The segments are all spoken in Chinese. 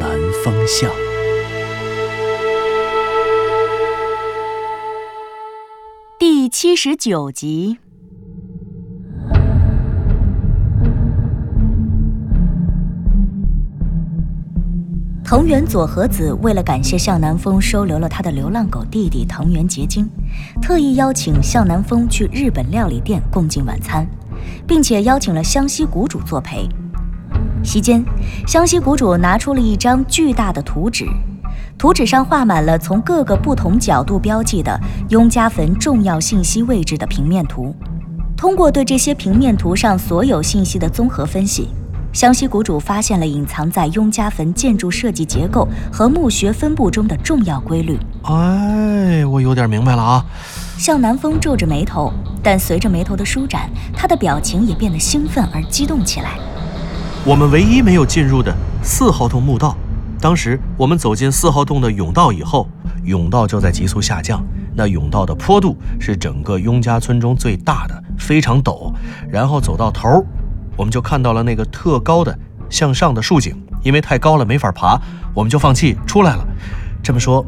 南风向》第七十九集。藤原佐和子为了感谢向南风收留了他的流浪狗弟弟藤原结晶，特意邀请向南风去日本料理店共进晚餐，并且邀请了湘西谷主作陪。席间，湘西谷主拿出了一张巨大的图纸，图纸上画满了从各个不同角度标记的雍家坟重要信息位置的平面图。通过对这些平面图上所有信息的综合分析。湘西谷主发现了隐藏在雍家坟建筑设计结构和墓穴分布中的重要规律。哎，我有点明白了啊！向南风皱着眉头，但随着眉头的舒展，他的表情也变得兴奋而激动起来。我们唯一没有进入的四号洞墓道，当时我们走进四号洞的甬道以后，甬道就在急速下降。那甬道的坡度是整个雍家村中最大的，非常陡。然后走到头。我们就看到了那个特高的向上的竖井，因为太高了没法爬，我们就放弃出来了。这么说，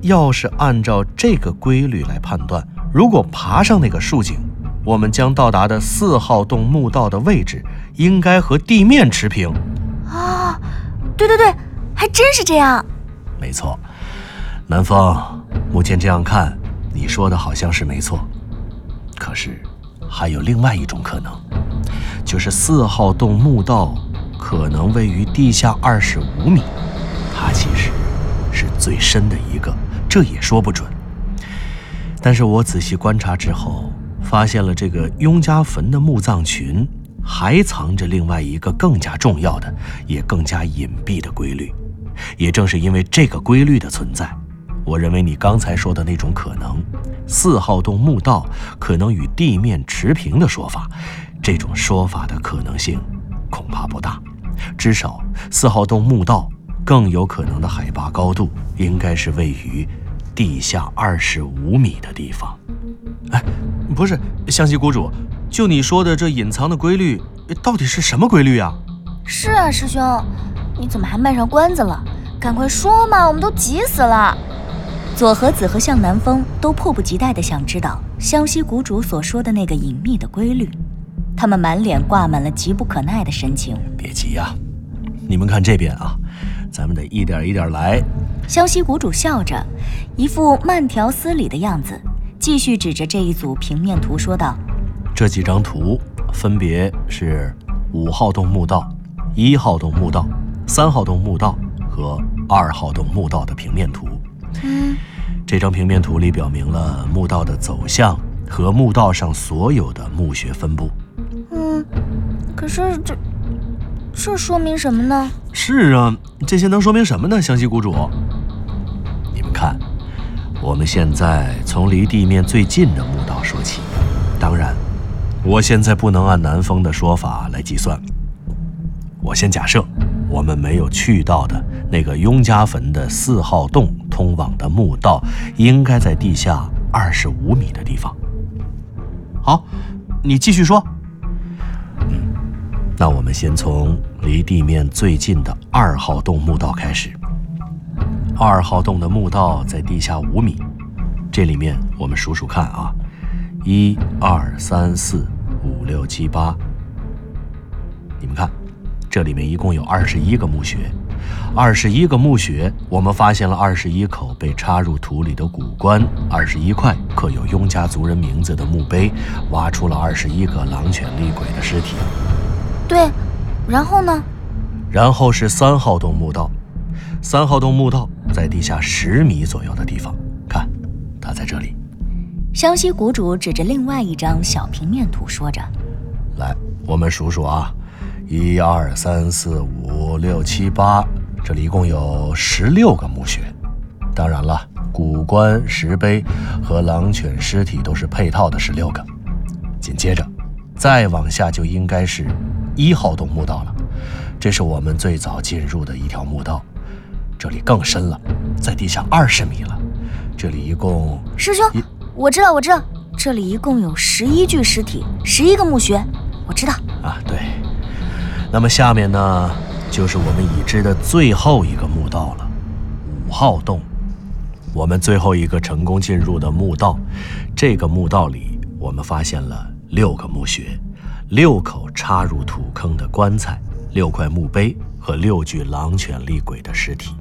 要是按照这个规律来判断，如果爬上那个竖井，我们将到达的四号洞墓道的位置应该和地面持平。啊，对对对，还真是这样。没错，南风，目前这样看，你说的好像是没错。可是，还有另外一种可能。就是四号洞墓道可能位于地下二十五米，它其实是最深的一个，这也说不准。但是我仔细观察之后，发现了这个雍家坟的墓葬群还藏着另外一个更加重要的，也更加隐蔽的规律。也正是因为这个规律的存在，我认为你刚才说的那种可能，四号洞墓道可能与地面持平的说法。这种说法的可能性恐怕不大，至少四号洞墓道更有可能的海拔高度应该是位于地下二十五米的地方。哎，不是，湘西谷主，就你说的这隐藏的规律，到底是什么规律啊？是啊，师兄，你怎么还卖上关子了？赶快说嘛，我们都急死了。左和子和向南风都迫不及待地想知道湘西谷主所说的那个隐秘的规律。他们满脸挂满了急不可耐的神情。别急呀，你们看这边啊，咱们得一点一点来。湘西谷主笑着，一副慢条斯理的样子，继续指着这一组平面图说道：“这几张图分别是五号洞墓道、一号洞墓道、三号洞墓道和二号洞墓道的平面图。嗯，这张平面图里表明了墓道的走向和墓道上所有的墓穴分布。”嗯可是这，这说明什么呢？是啊，这些能说明什么呢？湘西谷主，你们看，我们现在从离地面最近的墓道说起。当然，我现在不能按南风的说法来计算。我先假设，我们没有去到的那个雍家坟的四号洞通往的墓道，应该在地下二十五米的地方。好，你继续说。嗯那我们先从离地面最近的二号洞墓道开始。二号洞的墓道在地下五米，这里面我们数数看啊，一二三四五六七八。你们看，这里面一共有二十一个墓穴，二十一个墓穴，我们发现了二十一口被插入土里的古棺，二十一块刻有雍家族人名字的墓碑，挖出了二十一个狼犬厉鬼的尸体。对，然后呢？然后是三号洞墓道，三号洞墓道在地下十米左右的地方，看，它在这里。湘西谷主指着另外一张小平面图说着：“来，我们数数啊，一二三四五六七八，这里一共有十六个墓穴。当然了，古棺、石碑和狼犬尸体都是配套的十六个。紧接着，再往下就应该是一号洞墓道了。这是我们最早进入的一条墓道，这里更深了，在地下二十米了。这里一共……师兄，我知道，我知道，这里一共有十一具尸体，十一个墓穴，我知道。啊，对。那么下面呢，就是我们已知的最后一个墓道了，五号洞。我们最后一个成功进入的墓道，这个墓道里，我们发现了六个墓穴，六口插入土坑的棺材，六块墓碑和六具狼犬厉鬼的尸体。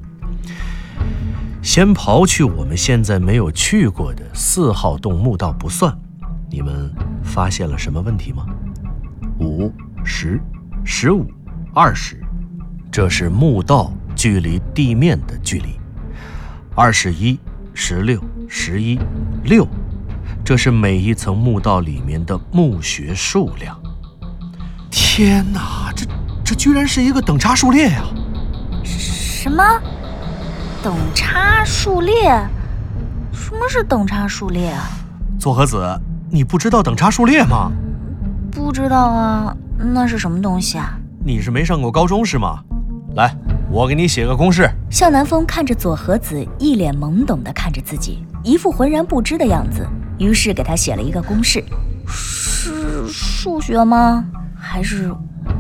先刨去我们现在没有去过的四号洞墓道不算，你们发现了什么问题吗？五、十、十五、二十，这是墓道距离地面的距离。二十一、十六、十一、六，这是每一层墓道里面的墓穴数量。天哪，这这居然是一个等差数列呀！什么？等差数列？什么是等差数列啊？左和子，你不知道等差数列吗？不知道啊，那是什么东西啊？你是没上过高中是吗？来。我给你写个公式。向南风看着左和子，一脸懵懂的看着自己，一副浑然不知的样子。于是给他写了一个公式。是数学吗？还是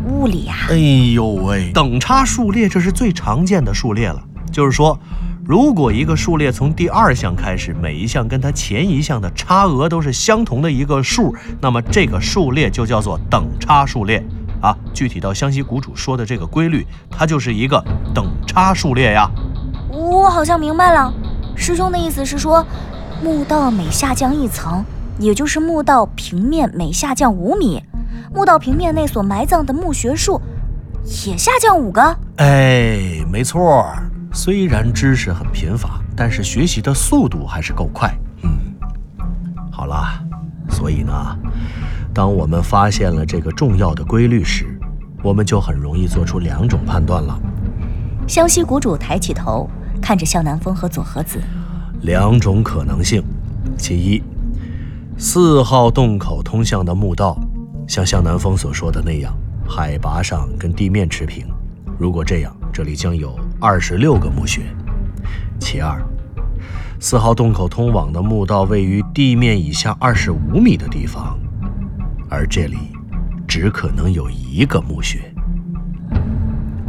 物理呀？哎呦喂，等差数列这是最常见的数列了。就是说，如果一个数列从第二项开始，每一项跟它前一项的差额都是相同的一个数，那么这个数列就叫做等差数列。啊，具体到湘西谷主说的这个规律，它就是一个等差数列呀。我好像明白了，师兄的意思是说，墓道每下降一层，也就是墓道平面每下降五米，墓道平面内所埋葬的墓穴数也下降五个。哎，没错，虽然知识很贫乏，但是学习的速度还是够快。嗯，好了，所以呢。当我们发现了这个重要的规律时，我们就很容易做出两种判断了。湘西谷主抬起头，看着向南风和左和子。两种可能性：其一，四号洞口通向的墓道，像向南风所说的那样，海拔上跟地面持平。如果这样，这里将有二十六个墓穴。其二，四号洞口通往的墓道位于地面以下二十五米的地方。而这里只可能有一个墓穴，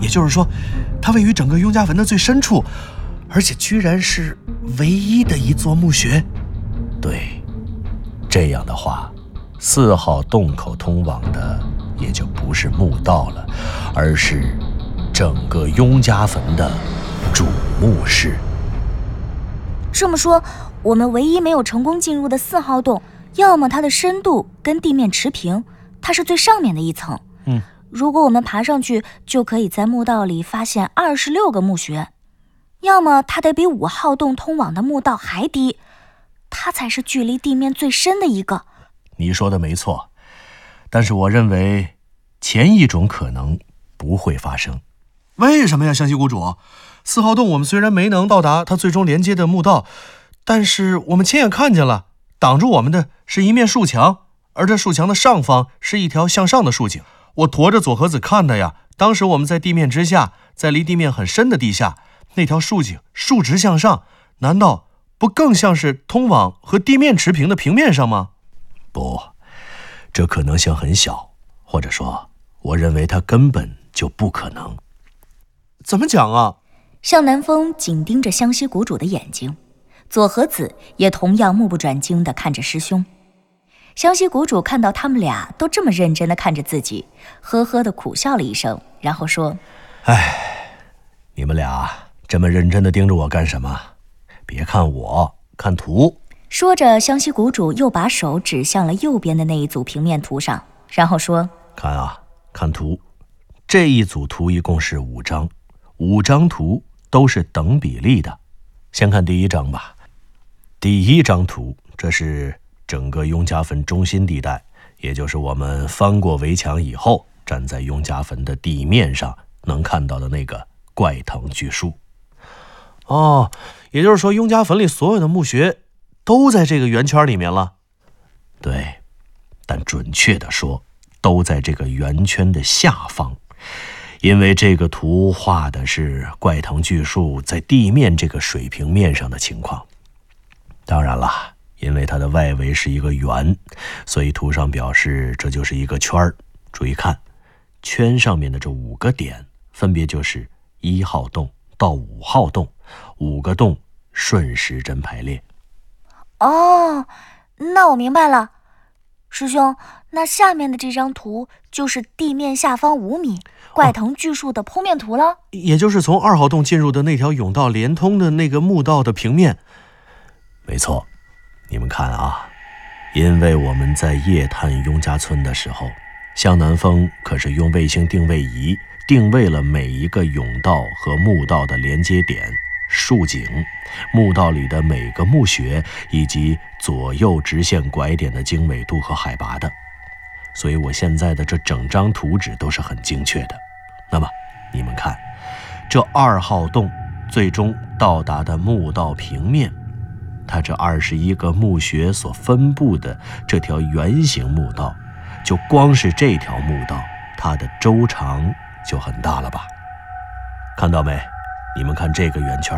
也就是说，它位于整个雍家坟的最深处，而且居然是唯一的一座墓穴。对，这样的话，四号洞口通往的也就不是墓道了，而是整个雍家坟的主墓室。这么说，我们唯一没有成功进入的四号洞。要么它的深度跟地面持平，它是最上面的一层。嗯，如果我们爬上去，就可以在墓道里发现二十六个墓穴。要么它得比五号洞通往的墓道还低，它才是距离地面最深的一个。你说的没错，但是我认为前一种可能不会发生。为什么呀，湘西谷主？四号洞我们虽然没能到达它最终连接的墓道，但是我们亲眼看见了。挡住我们的是一面竖墙，而这竖墙的上方是一条向上的竖井。我驮着左和子看的呀。当时我们在地面之下，在离地面很深的地下，那条竖井竖直向上，难道不更像是通往和地面持平的平面上吗？不，这可能性很小，或者说，我认为它根本就不可能。怎么讲啊？向南风紧盯着湘西谷主的眼睛。左和子也同样目不转睛地看着师兄，湘西谷主看到他们俩都这么认真地看着自己，呵呵地苦笑了一声，然后说：“哎，你们俩这么认真地盯着我干什么？别看我，看图。”说着，湘西谷主又把手指向了右边的那一组平面图上，然后说：“看啊，看图，这一组图一共是五张，五张图都是等比例的。先看第一张吧。”第一张图，这是整个雍家坟中心地带，也就是我们翻过围墙以后，站在雍家坟的地面上能看到的那个怪藤巨树。哦，也就是说，雍家坟里所有的墓穴都在这个圆圈里面了。对，但准确的说，都在这个圆圈的下方，因为这个图画的是怪藤巨树在地面这个水平面上的情况。当然了，因为它的外围是一个圆，所以图上表示这就是一个圈儿。注意看，圈上面的这五个点，分别就是一号洞到五号洞。五个洞顺时针排列。哦，那我明白了，师兄，那下面的这张图就是地面下方五米怪藤巨树的剖面图了。也就是从二号洞进入的那条甬道连通的那个墓道的平面。没错，你们看啊，因为我们在夜探雍家村的时候，向南风可是用卫星定位仪定位了每一个甬道和墓道的连接点。竖井、墓道里的每个墓穴以及左右直线拐点的经纬度和海拔的，所以我现在的这整张图纸都是很精确的。那么你们看，这二号洞最终到达的墓道平面，它这二十一个墓穴所分布的这条圆形墓道，就光是这条墓道，它的周长就很大了吧？看到没？你们看这个圆圈，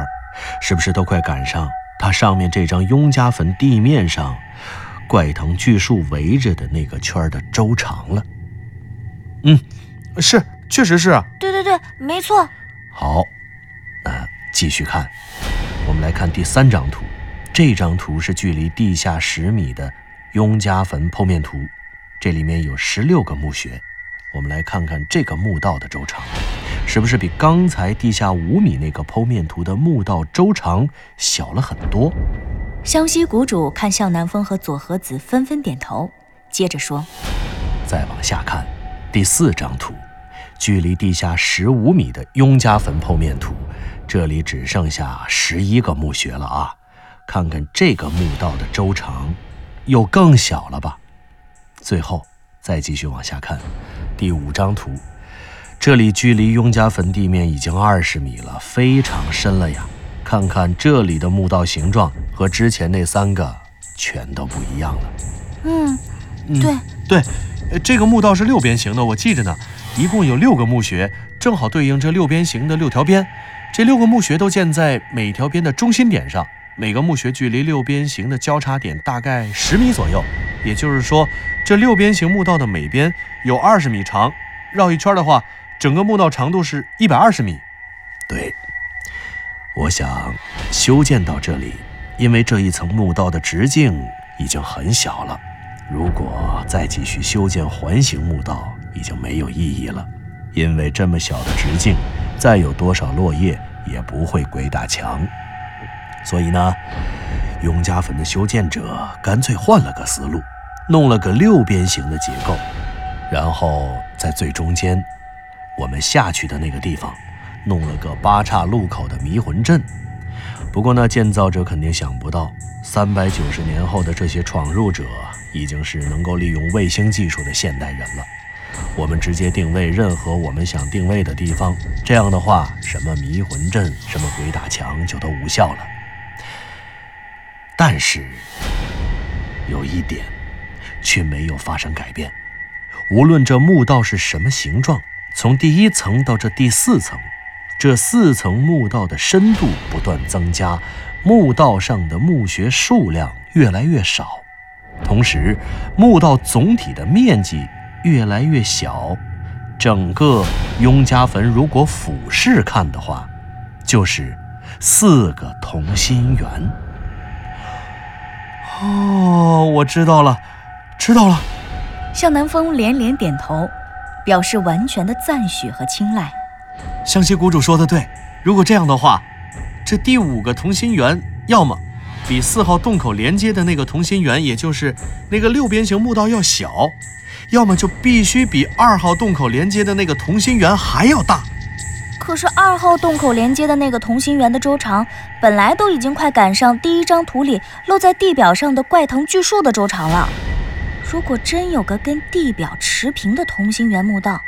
是不是都快赶上它上面这张雍家坟地面上怪藤巨树围着的那个圈的周长了？嗯，是，确实是。对对对，没错。好，那继续看，我们来看第三张图。这张图是距离地下十米的雍家坟剖面图，这里面有十六个墓穴。我们来看看这个墓道的周长。是不是比刚才地下五米那个剖面图的墓道周长小了很多？湘西谷主看向南风和左和子纷纷点头，接着说：“再往下看，第四张图，距离地下十五米的雍家坟剖面图，这里只剩下十一个墓穴了啊！看看这个墓道的周长，又更小了吧？最后再继续往下看，第五张图。”这里距离雍家坟地面已经二十米了，非常深了呀！看看这里的墓道形状和之前那三个全都不一样了。嗯，对对，这个墓道是六边形的，我记着呢。一共有六个墓穴，正好对应这六边形的六条边。这六个墓穴都建在每条边的中心点上，每个墓穴距离六边形的交叉点大概十米左右。也就是说，这六边形墓道的每边有二十米长，绕一圈的话。整个墓道长度是一百二十米，对。我想修建到这里，因为这一层墓道的直径已经很小了，如果再继续修建环形墓道，已经没有意义了。因为这么小的直径，再有多少落叶也不会鬼打墙。所以呢，雍家坟的修建者干脆换了个思路，弄了个六边形的结构，然后在最中间。我们下去的那个地方，弄了个八岔路口的迷魂阵。不过呢，建造者肯定想不到，三百九十年后的这些闯入者已经是能够利用卫星技术的现代人了。我们直接定位任何我们想定位的地方，这样的话，什么迷魂阵、什么鬼打墙就都无效了。但是有一点却没有发生改变，无论这墓道是什么形状。从第一层到这第四层，这四层墓道的深度不断增加，墓道上的墓穴数量越来越少，同时墓道总体的面积越来越小。整个雍家坟如果俯视看的话，就是四个同心圆。哦，我知道了，知道了。向南风连连点头。表示完全的赞许和青睐。湘西谷主说的对，如果这样的话，这第五个同心圆要么比四号洞口连接的那个同心圆，也就是那个六边形墓道要小，要么就必须比二号洞口连接的那个同心圆还要大。可是二号洞口连接的那个同心圆的周长，本来都已经快赶上第一张图里露在地表上的怪藤巨树的周长了。如果真有个跟地表持平的同心圆墓道，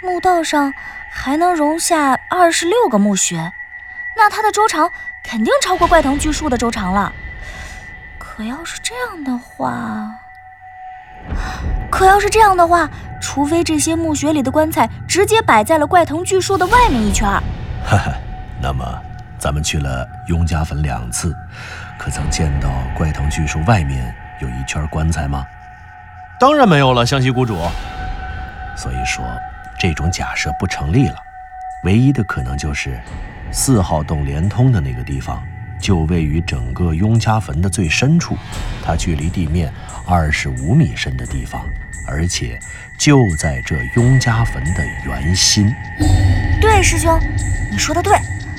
墓道上还能容下二十六个墓穴，那它的周长肯定超过怪藤巨树的周长了。可要是这样的话，可要是这样的话，除非这些墓穴里的棺材直接摆在了怪藤巨树的外面一圈。哈哈，那么咱们去了雍家坟两次，可曾见到怪藤巨树外面有一圈棺材吗？当然没有了，湘西谷主。所以说，这种假设不成立了。唯一的可能就是四号洞连通的那个地方。就位于整个雍家坟的最深处，它距离地面二十五米深的地方，而且就在这雍家坟的圆心。对，师兄，你说的对，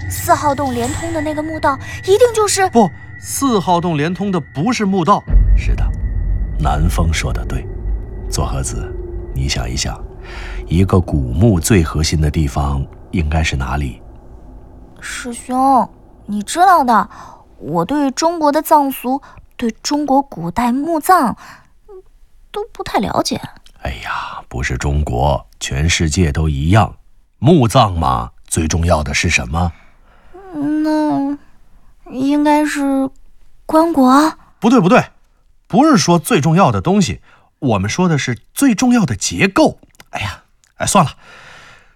四号洞连通的那个墓道一定就是不，四号洞连通的不是墓道。是的，南风说的对。左和子，你想一想，一个古墓最核心的地方应该是哪里？师兄。你知道的，我对中国的藏俗，对中国古代墓葬，都不太了解。哎呀，不是中国，全世界都一样。墓葬嘛，最重要的是什么？那应该是棺椁。不对，不对，不是说最重要的东西，我们说的是最重要的结构。哎呀，哎，算了，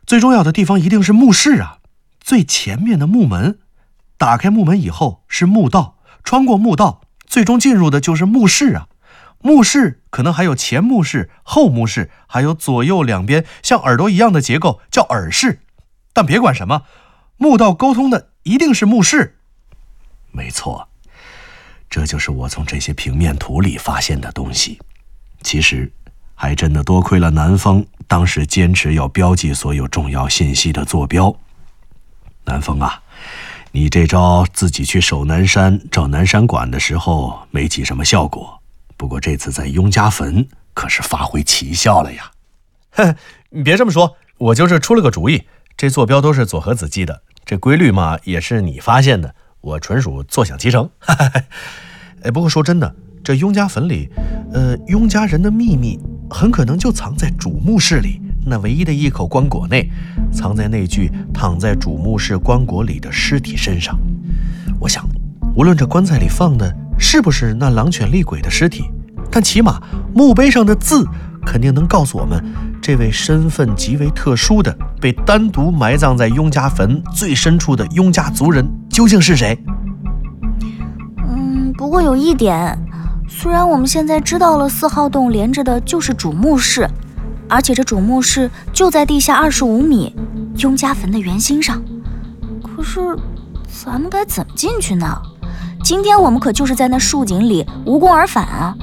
最重要的地方一定是墓室啊，最前面的墓门。打开墓门以后是墓道，穿过墓道，最终进入的就是墓室啊。墓室可能还有前墓室、后墓室，还有左右两边像耳朵一样的结构，叫耳室。但别管什么，墓道沟通的一定是墓室。没错，这就是我从这些平面图里发现的东西。其实，还真的多亏了南风当时坚持要标记所有重要信息的坐标。南风啊！你这招自己去守南山找南山馆的时候没起什么效果，不过这次在雍家坟可是发挥奇效了呀！哼，你别这么说，我就是出了个主意。这坐标都是左和子记的，这规律嘛也是你发现的，我纯属坐享其成。哎，不过说真的，这雍家坟里，呃，雍家人的秘密很可能就藏在主墓室里。那唯一的一口棺椁内，藏在那具躺在主墓室棺椁里的尸体身上。我想，无论这棺材里放的是不是那狼犬厉鬼的尸体，但起码墓碑上的字肯定能告诉我们，这位身份极为特殊的、被单独埋葬在雍家坟最深处的雍家族人究竟是谁。嗯，不过有一点，虽然我们现在知道了四号洞连着的就是主墓室。而且这主墓室就在地下二十五米，雍家坟的圆心上。可是，咱们该怎么进去呢？今天我们可就是在那树井里无功而返啊！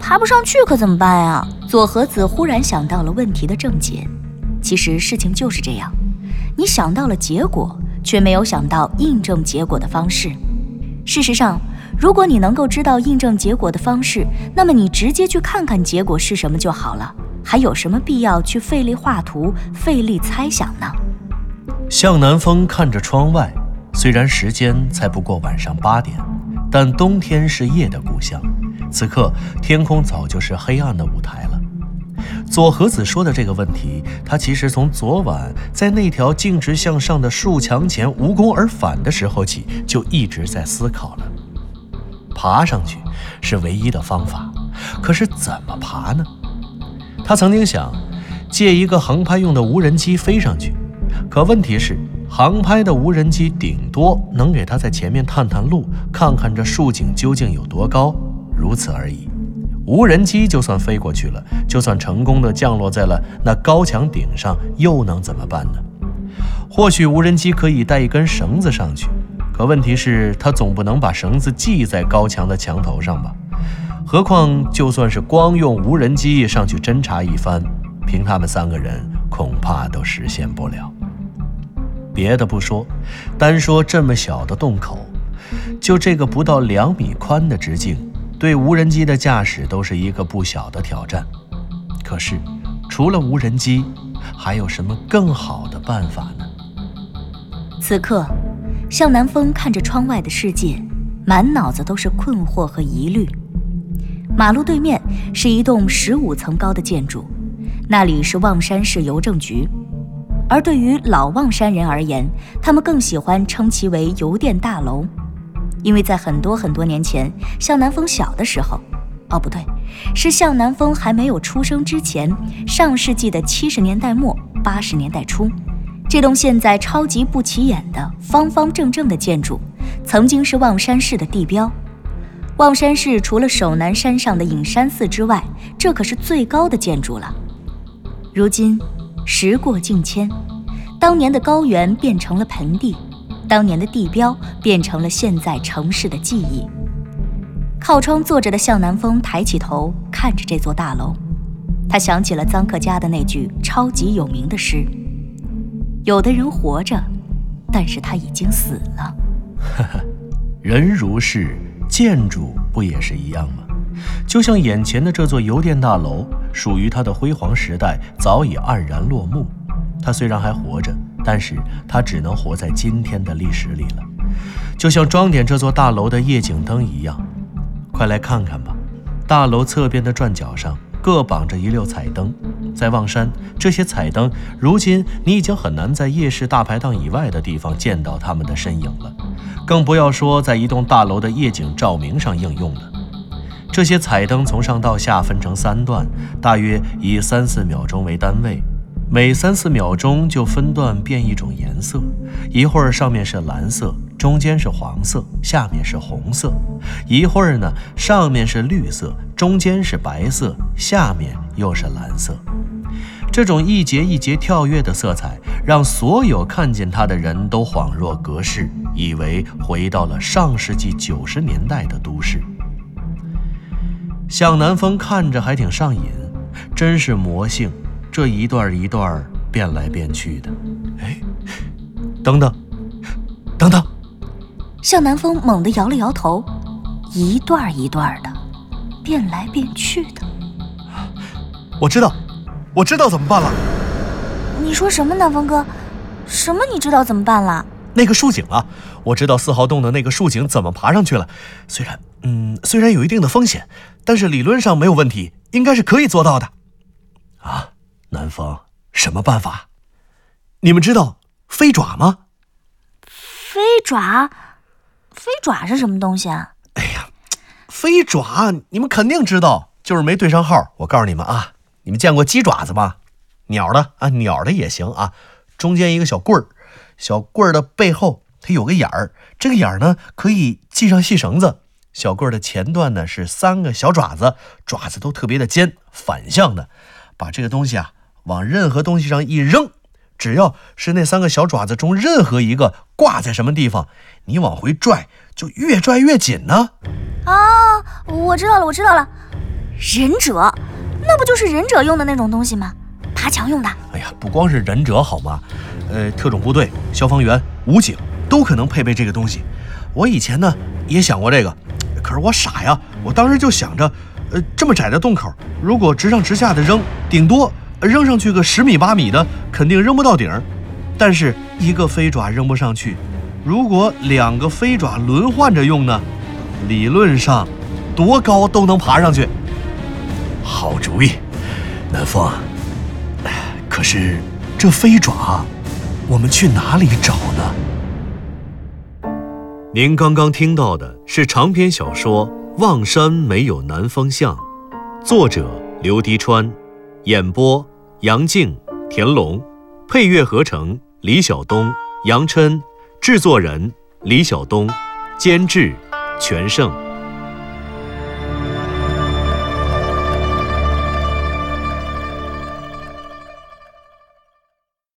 爬不上去可怎么办呀？左和子忽然想到了问题的症结。其实事情就是这样，你想到了结果，却没有想到印证结果的方式。事实上，如果你能够知道印证结果的方式，那么你直接去看看结果是什么就好了。还有什么必要去费力画图、费力猜想呢？向南风看着窗外，虽然时间才不过晚上八点，但冬天是夜的故乡。此刻天空早就是黑暗的舞台了。左和子说的这个问题，他其实从昨晚在那条径直向上的树墙前无功而返的时候起，就一直在思考了。爬上去是唯一的方法，可是怎么爬呢？他曾经想借一个航拍用的无人机飞上去，可问题是，航拍的无人机顶多能给他在前面探探路，看看这树井究竟有多高，如此而已。无人机就算飞过去了，就算成功的降落在了那高墙顶上，又能怎么办呢？或许无人机可以带一根绳子上去，可问题是，他总不能把绳子系在高墙的墙头上吧？何况，就算是光用无人机上去侦查一番，凭他们三个人，恐怕都实现不了。别的不说，单说这么小的洞口，就这个不到两米宽的直径，对无人机的驾驶都是一个不小的挑战。可是，除了无人机，还有什么更好的办法呢？此刻，向南风看着窗外的世界，满脑子都是困惑和疑虑。马路对面是一栋十五层高的建筑，那里是望山市邮政局。而对于老望山人而言，他们更喜欢称其为邮电大楼，因为在很多很多年前，向南风小的时候，哦不对，是向南风还没有出生之前，上世纪的七十年代末八十年代初，这栋现在超级不起眼的方方正正的建筑，曾经是望山市的地标。望山市除了首南山上的隐山寺之外，这可是最高的建筑了。如今，时过境迁，当年的高原变成了盆地，当年的地标变成了现在城市的记忆。靠窗坐着的向南风抬起头看着这座大楼，他想起了臧克家的那句超级有名的诗：“有的人活着，但是他已经死了。”呵呵，人如是。建筑不也是一样吗？就像眼前的这座邮电大楼，属于它的辉煌时代早已黯然落幕。它虽然还活着，但是它只能活在今天的历史里了。就像装点这座大楼的夜景灯一样，快来看看吧！大楼侧边的转角上各绑着一溜彩灯，在望山，这些彩灯如今你已经很难在夜市大排档以外的地方见到它们的身影了。更不要说在一栋大楼的夜景照明上应用了。这些彩灯从上到下分成三段，大约以三四秒钟为单位，每三四秒钟就分段变一种颜色。一会儿上面是蓝色，中间是黄色，下面是红色；一会儿呢，上面是绿色，中间是白色，下面又是蓝色。这种一节一节跳跃的色彩，让所有看见它的人都恍若隔世，以为回到了上世纪九十年代的都市。向南风看着还挺上瘾，真是魔性，这一段一段变来变去的。哎，等等，等等！向南风猛地摇了摇头，一段一段的，变来变去的。我知道。我知道怎么办了。你说什么，南风哥？什么？你知道怎么办了？那个竖井啊，我知道四号洞的那个竖井怎么爬上去了。虽然，嗯，虽然有一定的风险，但是理论上没有问题，应该是可以做到的。啊，南风，什么办法？你们知道飞爪吗？飞爪？飞爪是什么东西啊？哎呀，飞爪，你们肯定知道，就是没对上号。我告诉你们啊。你们见过鸡爪子吗？鸟的啊，鸟的也行啊。中间一个小棍儿，小棍儿的背后它有个眼儿，这个眼儿呢可以系上细绳子。小棍儿的前段呢是三个小爪子，爪子都特别的尖，反向的。把这个东西啊往任何东西上一扔，只要是那三个小爪子中任何一个挂在什么地方，你往回拽就越拽越紧呢。啊，我知道了，我知道了，忍者。那不就是忍者用的那种东西吗？爬墙用的。哎呀，不光是忍者好吗？呃，特种部队、消防员、武警都可能配备这个东西。我以前呢也想过这个，可是我傻呀，我当时就想着，呃，这么窄的洞口，如果直上直下的扔，顶多扔上去个十米八米的，肯定扔不到顶。但是一个飞爪扔不上去，如果两个飞爪轮换着用呢？理论上，多高都能爬上去。好主意，南风。可是这飞爪，我们去哪里找呢？您刚刚听到的是长篇小说《望山没有南方向》，作者刘迪川，演播杨静、田龙，配乐合成李晓东、杨琛，制作人李晓东，监制全胜。